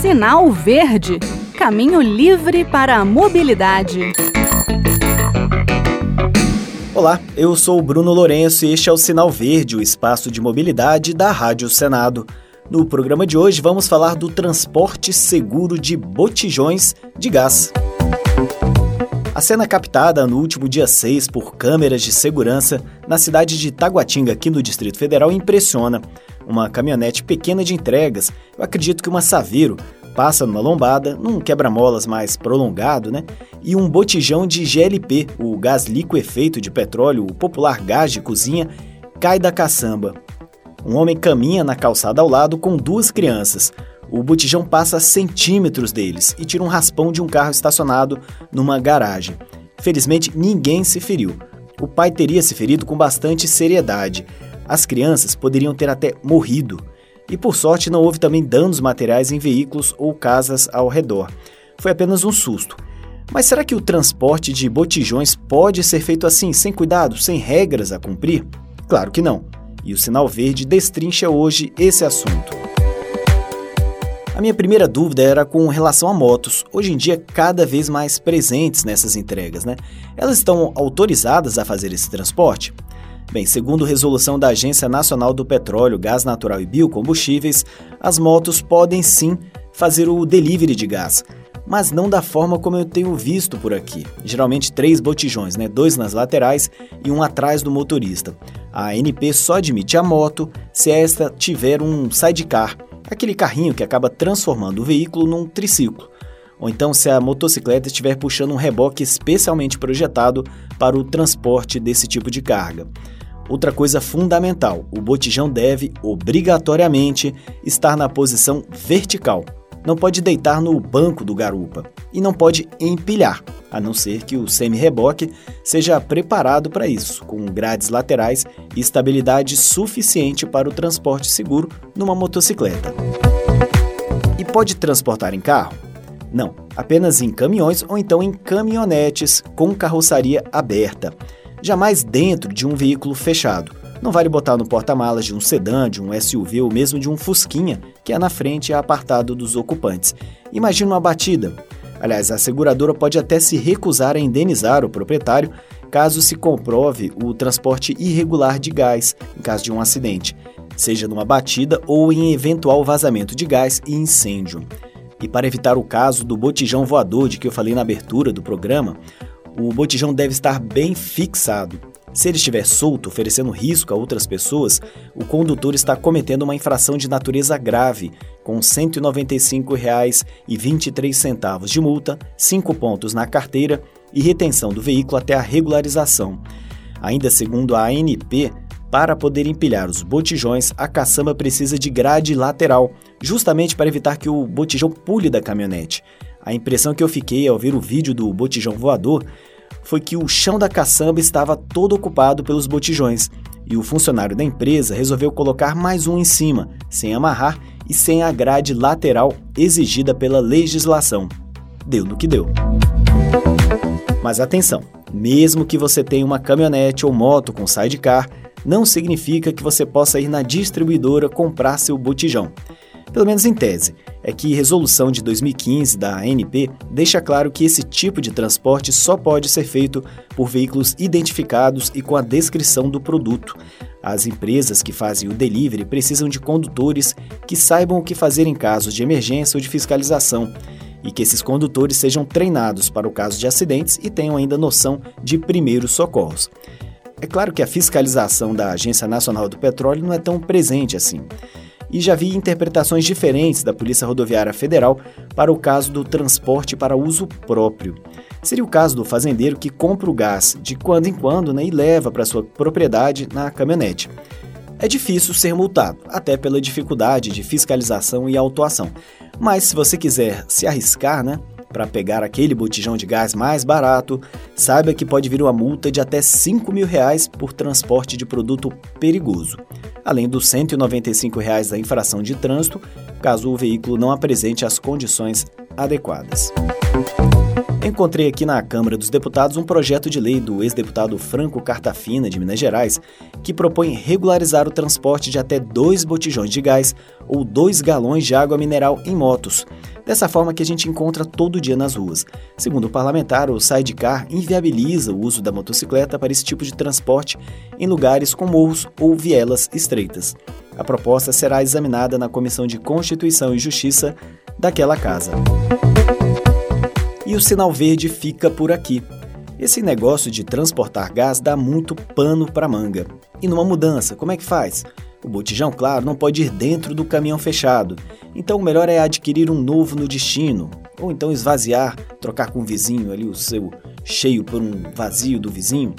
Sinal Verde Caminho livre para a mobilidade. Olá, eu sou o Bruno Lourenço e este é o Sinal Verde, o espaço de mobilidade da Rádio Senado. No programa de hoje vamos falar do transporte seguro de botijões de gás. A cena captada no último dia 6 por câmeras de segurança na cidade de Taguatinga, aqui no Distrito Federal, impressiona. Uma caminhonete pequena de entregas, eu acredito que uma Saveiro, passa numa lombada, num quebra-molas mais prolongado, né? E um botijão de GLP, o gás liquefeito de petróleo, o popular gás de cozinha, cai da caçamba. Um homem caminha na calçada ao lado com duas crianças. O botijão passa a centímetros deles e tira um raspão de um carro estacionado numa garagem. Felizmente, ninguém se feriu. O pai teria se ferido com bastante seriedade. As crianças poderiam ter até morrido. E por sorte não houve também danos materiais em veículos ou casas ao redor. Foi apenas um susto. Mas será que o transporte de botijões pode ser feito assim, sem cuidado, sem regras a cumprir? Claro que não. E o Sinal Verde destrincha hoje esse assunto. A minha primeira dúvida era com relação a motos, hoje em dia cada vez mais presentes nessas entregas, né? Elas estão autorizadas a fazer esse transporte? Bem, segundo resolução da Agência Nacional do Petróleo, Gás Natural e Biocombustíveis, as motos podem sim fazer o delivery de gás, mas não da forma como eu tenho visto por aqui. Geralmente três botijões, né? dois nas laterais e um atrás do motorista. A ANP só admite a moto se esta tiver um sidecar, aquele carrinho que acaba transformando o veículo num triciclo. Ou então se a motocicleta estiver puxando um reboque especialmente projetado para o transporte desse tipo de carga. Outra coisa fundamental: o botijão deve, obrigatoriamente, estar na posição vertical. Não pode deitar no banco do garupa e não pode empilhar, a não ser que o semi-reboque seja preparado para isso, com grades laterais e estabilidade suficiente para o transporte seguro numa motocicleta. E pode transportar em carro? Não, apenas em caminhões ou então em caminhonetes com carroçaria aberta jamais dentro de um veículo fechado. Não vale botar no porta-malas de um sedã, de um SUV ou mesmo de um Fusquinha, que é na frente e apartado dos ocupantes. Imagina uma batida. Aliás, a seguradora pode até se recusar a indenizar o proprietário caso se comprove o transporte irregular de gás em caso de um acidente, seja numa batida ou em eventual vazamento de gás e incêndio. E para evitar o caso do botijão voador de que eu falei na abertura do programa, o botijão deve estar bem fixado. Se ele estiver solto, oferecendo risco a outras pessoas, o condutor está cometendo uma infração de natureza grave, com R$ 195,23 de multa, 5 pontos na carteira e retenção do veículo até a regularização. Ainda segundo a ANP, para poder empilhar os botijões, a caçamba precisa de grade lateral, justamente para evitar que o botijão pule da caminhonete. A impressão que eu fiquei ao ver o vídeo do botijão voador foi que o chão da caçamba estava todo ocupado pelos botijões e o funcionário da empresa resolveu colocar mais um em cima, sem amarrar e sem a grade lateral exigida pela legislação. Deu no que deu. Mas atenção, mesmo que você tenha uma caminhonete ou moto com sidecar, não significa que você possa ir na distribuidora comprar seu botijão pelo menos em tese, é que resolução de 2015 da ANP deixa claro que esse tipo de transporte só pode ser feito por veículos identificados e com a descrição do produto. As empresas que fazem o delivery precisam de condutores que saibam o que fazer em casos de emergência ou de fiscalização e que esses condutores sejam treinados para o caso de acidentes e tenham ainda noção de primeiros socorros. É claro que a fiscalização da Agência Nacional do Petróleo não é tão presente assim e já vi interpretações diferentes da Polícia Rodoviária Federal para o caso do transporte para uso próprio. Seria o caso do fazendeiro que compra o gás de quando em quando né, e leva para sua propriedade na caminhonete. É difícil ser multado, até pela dificuldade de fiscalização e autuação. Mas se você quiser se arriscar, né, para pegar aquele botijão de gás mais barato, saiba que pode vir uma multa de até 5 mil reais por transporte de produto perigoso além dos 195 reais da infração de trânsito, caso o veículo não apresente as condições adequadas. Encontrei aqui na Câmara dos Deputados um projeto de lei do ex-deputado Franco Cartafina, de Minas Gerais, que propõe regularizar o transporte de até dois botijões de gás ou dois galões de água mineral em motos, dessa forma que a gente encontra todo dia nas ruas. Segundo o parlamentar, o sidecar inviabiliza o uso da motocicleta para esse tipo de transporte em lugares com morros ou vielas estreitas. A proposta será examinada na Comissão de Constituição e Justiça daquela casa. E o sinal verde fica por aqui. Esse negócio de transportar gás dá muito pano para manga. E numa mudança, como é que faz? O botijão, claro, não pode ir dentro do caminhão fechado, então o melhor é adquirir um novo no destino, ou então esvaziar, trocar com o vizinho ali o seu cheio por um vazio do vizinho.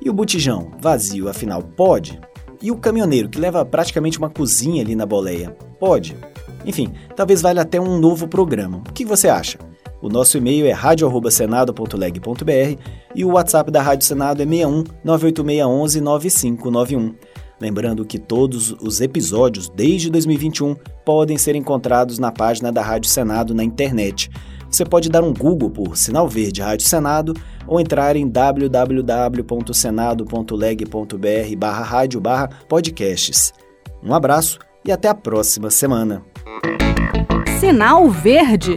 E o botijão, vazio, afinal, pode? E o caminhoneiro, que leva praticamente uma cozinha ali na boleia, pode? Enfim, talvez valha até um novo programa. O que você acha? O nosso e-mail é radio@senado.leg.br e o WhatsApp da Rádio Senado é 61 98611 9591. Lembrando que todos os episódios desde 2021 podem ser encontrados na página da Rádio Senado na internet. Você pode dar um Google por Sinal Verde Rádio Senado ou entrar em www.senado.leg.br barra rádio barra podcasts. Um abraço e até a próxima semana. Sinal Verde